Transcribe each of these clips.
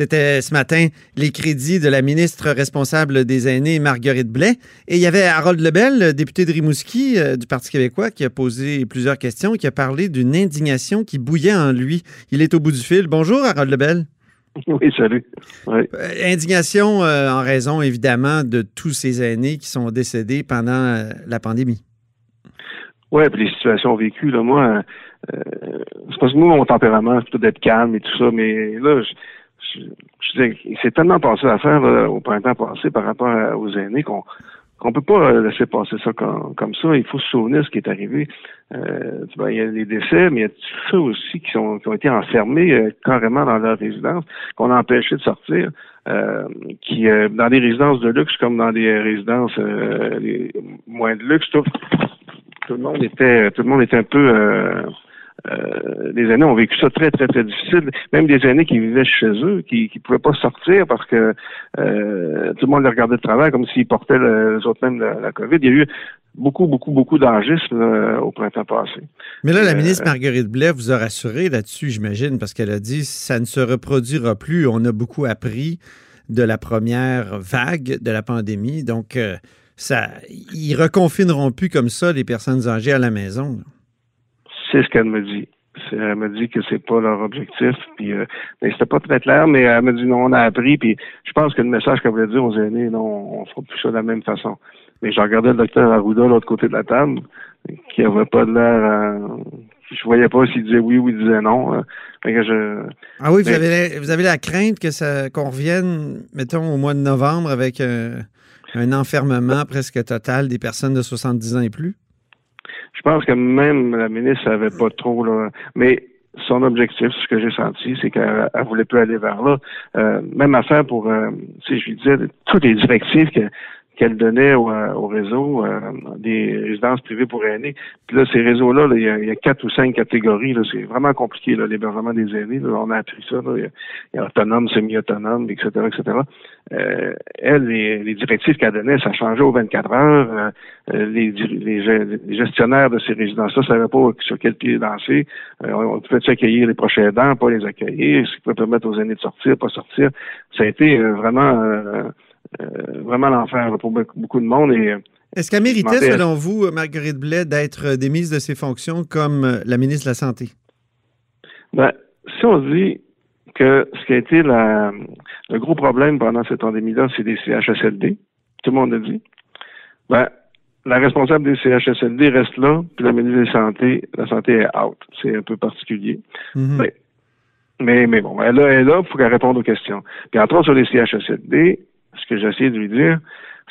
C'était ce matin les crédits de la ministre responsable des aînés, Marguerite Blais. Et il y avait Harold Lebel, député de Rimouski euh, du Parti québécois, qui a posé plusieurs questions et qui a parlé d'une indignation qui bouillait en lui. Il est au bout du fil. Bonjour, Harold Lebel. Oui, salut. Euh, indignation euh, en raison, évidemment, de tous ces aînés qui sont décédés pendant la pandémie. Oui, puis les situations vécues, là, moi, c'est parce que nous, mon tempérament, c'est plutôt d'être calme et tout ça, mais là, je, je, c'est tellement passé à faire au printemps passé par rapport aux aînés qu'on qu'on peut pas euh, laisser passer ça comme, comme ça. Il faut se souvenir ce qui est arrivé. Euh, il y a des décès, mais il y a ceux aussi qui, sont, qui ont été enfermés euh, carrément dans leur résidence, qu'on a empêché de sortir, euh, qui dans des résidences de luxe comme dans des résidences moins de luxe, tout, tout, le monde était tout le monde était un peu euh, les aînés ont vécu ça très, très, très difficile. Même des aînés qui vivaient chez eux, qui ne pouvaient pas sortir parce que euh, tout le monde les regardait de travail comme s'ils portaient le, les autres même la, COVID. Il y a eu beaucoup, beaucoup, beaucoup d'enregistres au printemps passé. Mais là, la euh, ministre Marguerite Blais vous a rassuré là-dessus, j'imagine, parce qu'elle a dit ça ne se reproduira plus. On a beaucoup appris de la première vague de la pandémie. Donc, ça, ils reconfineront plus comme ça les personnes âgées à la maison. C'est ce qu'elle me dit. Elle me dit que c'est pas leur objectif. Puis, euh, c'était pas très clair, mais elle me dit non, on a appris. Puis, je pense que le message qu'elle voulait dire aux aînés, non, on fera plus ça de la même façon. Mais je regardais le docteur Arruda de l'autre côté de la table, qui avait pas de l'air. Euh, je voyais pas s'il disait oui ou il disait non. Euh. je, ah oui, vous, avez, vous avez la crainte que ça qu'on revienne, mettons, au mois de novembre avec un enfermement presque total des personnes de 70 ans et plus? Je pense que même la ministre savait pas trop là, mais son objectif, ce que j'ai senti, c'est qu'elle ne voulait plus aller vers là. Euh, même affaire pour, euh, si je lui disais, toutes les directives que qu'elle donnait au, euh, réseau euh, des résidences privées pour aînés. Puis là, ces réseaux-là, il, y a quatre ou cinq catégories. C'est vraiment compliqué, l'hébergement des aînés. on a appris ça. Il, y a, autonome, semi-autonome, etc., etc. Euh, elle, les, directives qu'elle donnait, ça changeait aux 24 heures. Euh, les, les, gestionnaires de ces résidences-là ne savaient pas sur quel pied danser. on pouvait accueillir les prochains aidants, pas les accueillir, ce qui pouvait permettre aux aînés de sortir, pas sortir. Ça a été vraiment euh, vraiment l'enfer pour beaucoup de monde. Et, euh, Est-ce qu'elle méritait, selon vous, Marguerite Blais, d'être démise de ses fonctions comme euh, la ministre de la Santé? Ben, si on dit que ce qui a été le gros problème pendant cette pandémie-là, c'est des CHSLD, tout le monde a dit, ben, la responsable des CHSLD reste là, puis la ministre de la Santé, la Santé est out. C'est un peu particulier. Mm-hmm. mais, mais, bon, elle, est là, il faut qu'elle réponde aux questions. Puis entre autres, sur les CHSLD, ce que j'essaie de lui dire,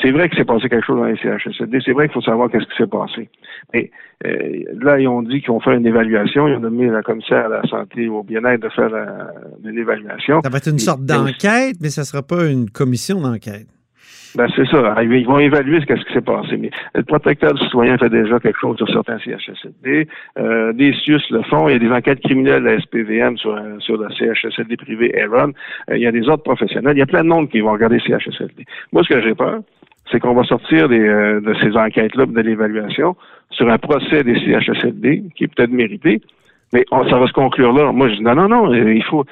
c'est vrai qu'il s'est passé quelque chose dans les CHSLD. C'est vrai qu'il faut savoir qu'est-ce qui s'est passé. Mais euh, là, ils ont dit qu'ils vont faire une évaluation. Ils ont donné la commissaire à la santé et au bien-être de faire une évaluation. Ça va être une sorte d'enquête, mais ça ne sera pas une commission d'enquête. Ben, c'est ça. Ils vont évaluer ce, qui s'est passé. Mais le protecteur du citoyen fait déjà quelque chose sur certains CHSLD. Euh, des CIUS le font. Il y a des enquêtes criminelles de la SPVM sur, euh, sur le CHSLD privé Aaron. Euh, il y a des autres professionnels. Il y a plein de monde qui vont regarder CHSLD. Moi, ce que j'ai peur, c'est qu'on va sortir des, euh, de ces enquêtes-là, de l'évaluation, sur un procès des CHSLD, qui est peut-être mérité, mais ça va se conclure là. Moi, je dis non, non, non, il faut,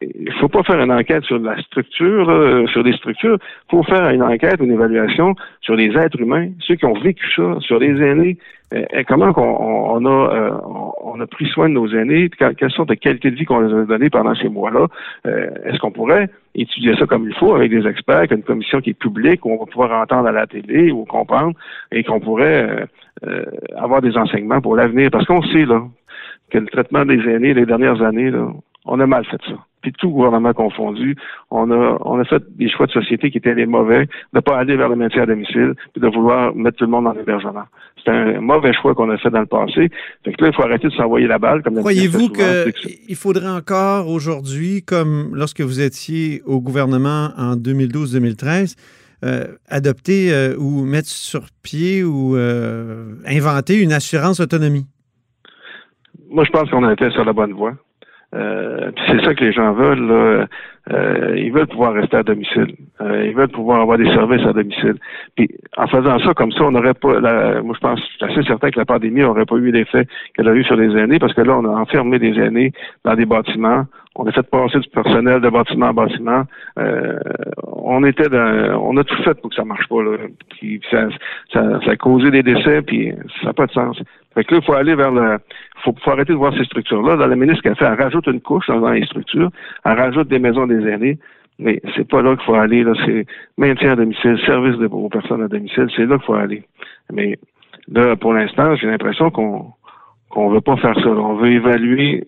il faut pas faire une enquête sur la structure, sur des structures. Il faut faire une enquête, une évaluation sur les êtres humains, ceux qui ont vécu ça, sur les aînés. Et comment on, a, euh, on a pris soin de nos aînés, quelles sont les qualités de vie qu'on les a données pendant ces mois-là. Euh, est-ce qu'on pourrait étudier ça comme il faut avec des experts, une commission qui est publique, où on va pouvoir entendre à la télé ou comprendre, et qu'on pourrait euh, avoir des enseignements pour l'avenir? Parce qu'on sait, là, que le traitement des aînés les dernières années, là, on a mal fait ça. puis tout gouvernement confondu, on a, on a fait des choix de société qui étaient les mauvais, de ne pas aller vers le maintien à domicile, puis de vouloir mettre tout le monde en hébergement. C'est un mauvais choix qu'on a fait dans le passé. Fait que là, il faut arrêter de s'envoyer la balle. comme Croyez-vous qu'il faudrait encore aujourd'hui, comme lorsque vous étiez au gouvernement en 2012-2013, euh, adopter euh, ou mettre sur pied ou euh, inventer une assurance autonomie? Moi, je pense qu'on été sur la bonne voie. c'est ça que les gens veulent. ils veulent pouvoir rester à domicile. ils veulent pouvoir avoir des services à domicile. Puis en faisant ça comme ça, on n'aurait pas. moi, je pense, je suis assez certain que la pandémie n'aurait pas eu l'effet qu'elle a eu sur les aînés, parce que là, on a enfermé des aînés dans des bâtiments. On a fait passer du personnel de bâtiment en bâtiment. Euh, on était dans, on a tout fait pour que ça marche pas. Là. Ça, ça, ça, a causé des décès, puis ça n'a pas de sens. Fait que là, il faut aller vers le. Faut, faut arrêter de voir ces structures-là. Dans la ministre qu'elle fait, elle rajoute une couche dans les structures, elle rajoute des maisons des aînés. Mais c'est pas là qu'il faut aller. Là, c'est maintien à domicile, service aux personnes à domicile, c'est là qu'il faut aller. Mais là, pour l'instant, j'ai l'impression qu'on qu'on veut pas faire ça. On veut évaluer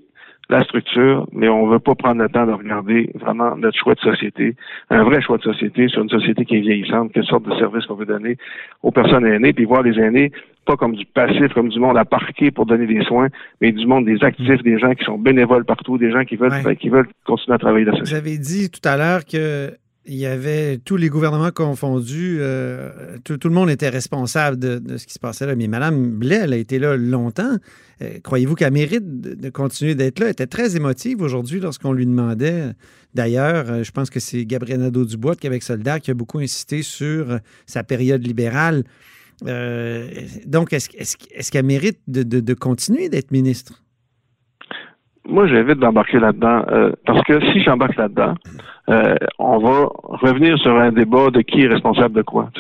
la structure, mais on ne veut pas prendre le temps de regarder vraiment notre choix de société, un vrai choix de société sur une société qui est vieillissante, quelle sorte de service qu'on veut donner aux personnes aînées, puis voir les aînés pas comme du passif, comme du monde à parquer pour donner des soins, mais du monde des actifs, des gens qui sont bénévoles partout, des gens qui veulent, qui veulent continuer à travailler société. Vous avez dit tout à l'heure que il y avait tous les gouvernements confondus, euh, tout, le monde était responsable de, ce qui se passait là. Mais Mme Blais, elle a été là longtemps. Euh, croyez-vous qu'elle mérite de, continuer d'être là? Elle était très émotive aujourd'hui lorsqu'on lui demandait. D'ailleurs, euh, je pense que c'est Gabriel Nadeau-Dubois de Québec Soldat qui a beaucoup insisté sur sa période libérale. donc, est-ce qu'elle mérite de continuer d'être ministre? Moi, j'invite d'embarquer là-dedans euh, parce que si j'embarque là-dedans, euh, on va revenir sur un débat de qui est responsable de quoi.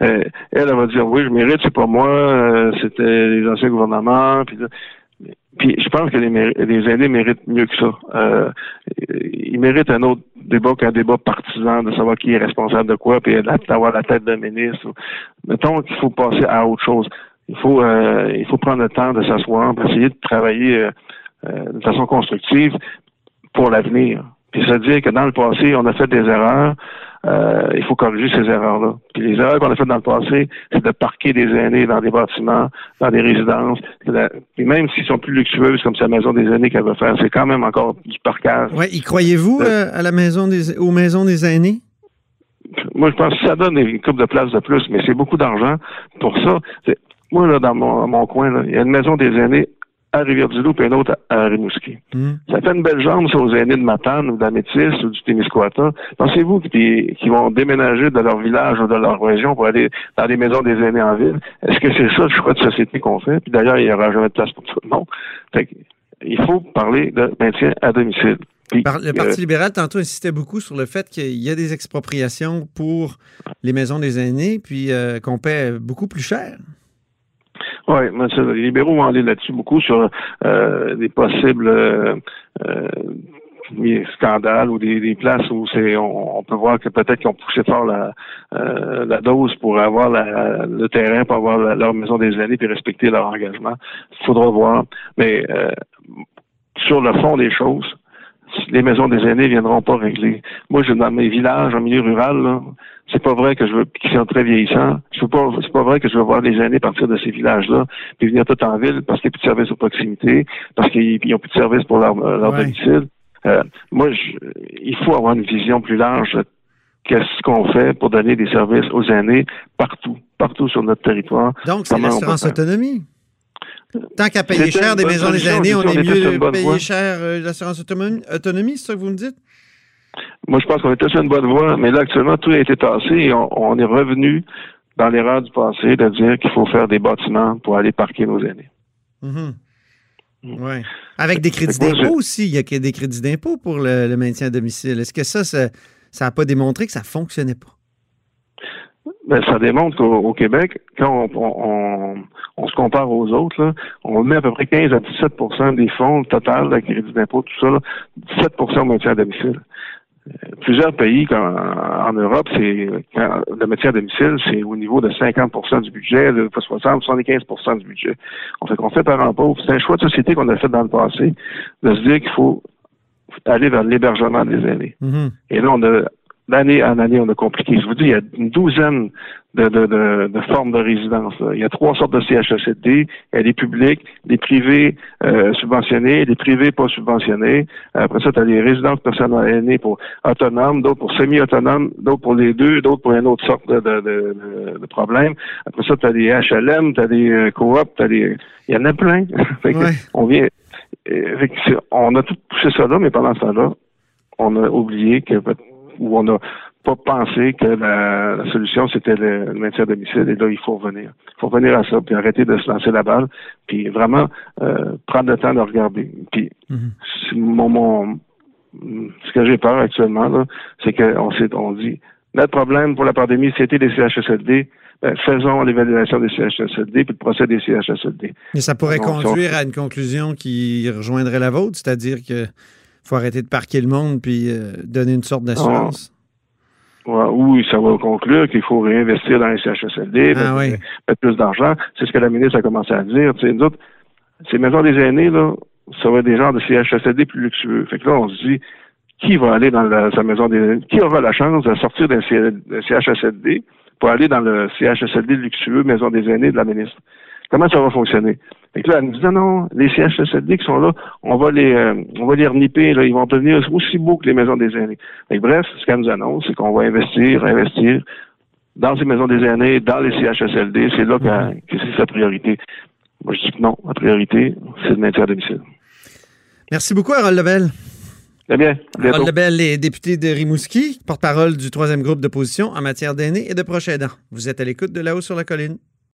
Euh, elle, elle va dire oui, je mérite, c'est pas moi, c'était les anciens gouvernements. Puis, je pense que les, les aînés méritent mieux que ça. ils méritent un autre débat qu'un débat partisan de savoir qui est responsable de quoi, puis d'avoir la tête d'un ministre. Mettons qu'il faut passer à autre chose. Il faut, il faut prendre le temps de s'asseoir, essayer de travailler euh, de façon constructive pour l'avenir. Puis ça veut dire que dans le passé, on a fait des erreurs. Euh, il faut corriger ces erreurs-là. Puis les erreurs qu'on a faites dans le passé, c'est de parquer des aînés dans des bâtiments, dans des résidences. Puis même s'ils sont plus luxueuses, comme c'est la maison des aînés qu'elle veut faire, c'est quand même encore du parquage. Oui, y croyez-vous euh, à la maison des, aux maisons des aînés? Moi, je pense que ça donne une coupe de place de plus, mais c'est beaucoup d'argent pour ça. Moi, là, dans mon, mon coin, il y a une maison des aînés à Rivière-du-Loup et un autre à, Rimouski. Hmm. Ça fait une belle jambe, aux aînés de Matane ou d'Amétis ou du Témiscouata. Pensez-vous qu'ils vont déménager de leur village ou de leur région pour aller dans des maisons des aînés en ville? Est-ce que c'est ça le choix de société qu'on fait? Puis d'ailleurs, il n'y aura jamais de place pour tout le monde. Fait il faut parler de maintien à domicile. le Parti libéral, tantôt, insistait beaucoup sur le fait qu'il y a des expropriations pour les maisons des aînés, puis euh, qu'on paie beaucoup plus cher. Oui, les libéraux vont aller là-dessus beaucoup sur euh, des possibles euh, euh, scandales ou des, places où c'est on, peut voir que peut-être qu'ils ont poussé fort la, la dose pour avoir le terrain, pour avoir leur maison des années puis respecter leur engagement. Faudra voir. Mais sur le fond des choses, les maisons des aînés viendront pas régler. Moi, je, dans mes villages, en milieu rural, c'est pas vrai que je veux, qui sont très vieillissants. Je veux pas, c'est pas vrai que je veux voir les aînés partir de ces villages-là, puis venir tout en ville parce qu'il n'y a plus de service aux proximité, parce qu'ils n'ont plus de service pour leur, leur domicile. Euh, moi, il faut avoir une vision plus large qu'est-ce qu'on fait pour donner des services aux aînés partout, partout sur notre territoire. Donc, c'est l'assurance autonomie. Tant qu'à payer cher des maisons des aînés, on est mieux de payer cher euh, l'assurance autonomie, c'est ça que vous me dites? Moi, je pense qu'on était sur une bonne voie, mais là, actuellement, tout a été tassé et on, est revenu dans l'erreur du passé de dire qu'il faut faire des bâtiments pour aller parquer nos aînés. Mm-hmm. Mm. Oui. Avec des crédits d'impôt aussi. Il y a des crédits d'impôt pour le, maintien à domicile. Est-ce que ça, ça n'a pas démontré que ça ne fonctionnait pas? Ben, ça démontre qu'au Québec, quand on, se compare aux autres, on met à peu près 15 à 17% des fonds total de crédit d'impôt, tout ça, 17% au maintien à domicile plusieurs pays en Europe, c'est le métier à domicile, c'est au niveau de 50% du budget, de 60, 75% du budget. On fait qu'on fait par en pauvre. C'est un choix de société qu'on a fait dans le passé, de se dire qu'il faut aller vers l'hébergement des aînés. Mhm. Et là, on a d'année en année, on a compliqué. Je vous dis, il y a une douzaine de, de, de, de formes de résidence. là. Il y a trois sortes de CHSLD. Il y a des publics, des privés euh, subventionnés, des privés pas subventionnés. Après ça, tu as des résidences personnelles aînées pour autonomes, d'autres pour semi-autonomes, d'autres pour les deux, d'autres pour une autre sorte de, de, de, de problème. Après ça, tu as des HLM, tu as des euh, coops, t'as des. Il y en a plein. Fait que Ouais. On vient. euh, fait que on a tout poussé ça là, mais pendant ce temps-là, on a oublié que ou on n'a pas pensé que la, la solution c'était le, le maintien à domicile et là il faut revenir. Il faut revenir à ça puis arrêter de se lancer la balle puis vraiment euh, prendre le temps de regarder. Puis Mhm. mon, mon ce que j'ai peur actuellement là, c'est qu'on s'est on dit notre problème pour la pandémie c'était les CHSLD. Ben, faisons l'évaluation des CHSLD puis le procès des CHSLD. Mais ça pourrait conduire à une conclusion qui rejoindrait la vôtre, c'est-à-dire que faut arrêter de parquer le monde puis euh, donner une sorte d'assurance. Ouais, oui, ça va conclure qu'il faut réinvestir dans les CHSLD, Ah mettre, oui. mettre plus d'argent. C'est ce que la ministre a commencé à dire. Tu sais, nous autres, ces maisons des aînés, là, ça va être des genres de CHSLD plus luxueux. Fait que là, on se dit, qui va aller dans la- sa maison des aînés? Qui aura la chance de sortir d'un CHSLD pour aller dans le CHSLD luxueux maison des aînés de la ministre? Comment ça va fonctionner? Fait que là, elle nous dit, non, non, les CHSLD qui sont là, on va les, euh, on va les reniper, là, ils vont devenir aussi beaux que les maisons des aînés. Que bref, ce qu'elle nous annonce, c'est qu'on va investir, investir dans ces maisons des aînés, dans les CHSLD, c'est là que c'est sa priorité. Moi, je dis que non, la priorité, c'est le maintien à domicile. Merci beaucoup, Harold Lebel. Très bien, à bientôt. Harold Lebel est député de Rimouski, porte-parole du troisième groupe d'opposition en matière d'aînés et de proches aidants. Vous êtes à l'écoute de là-haut sur la colline.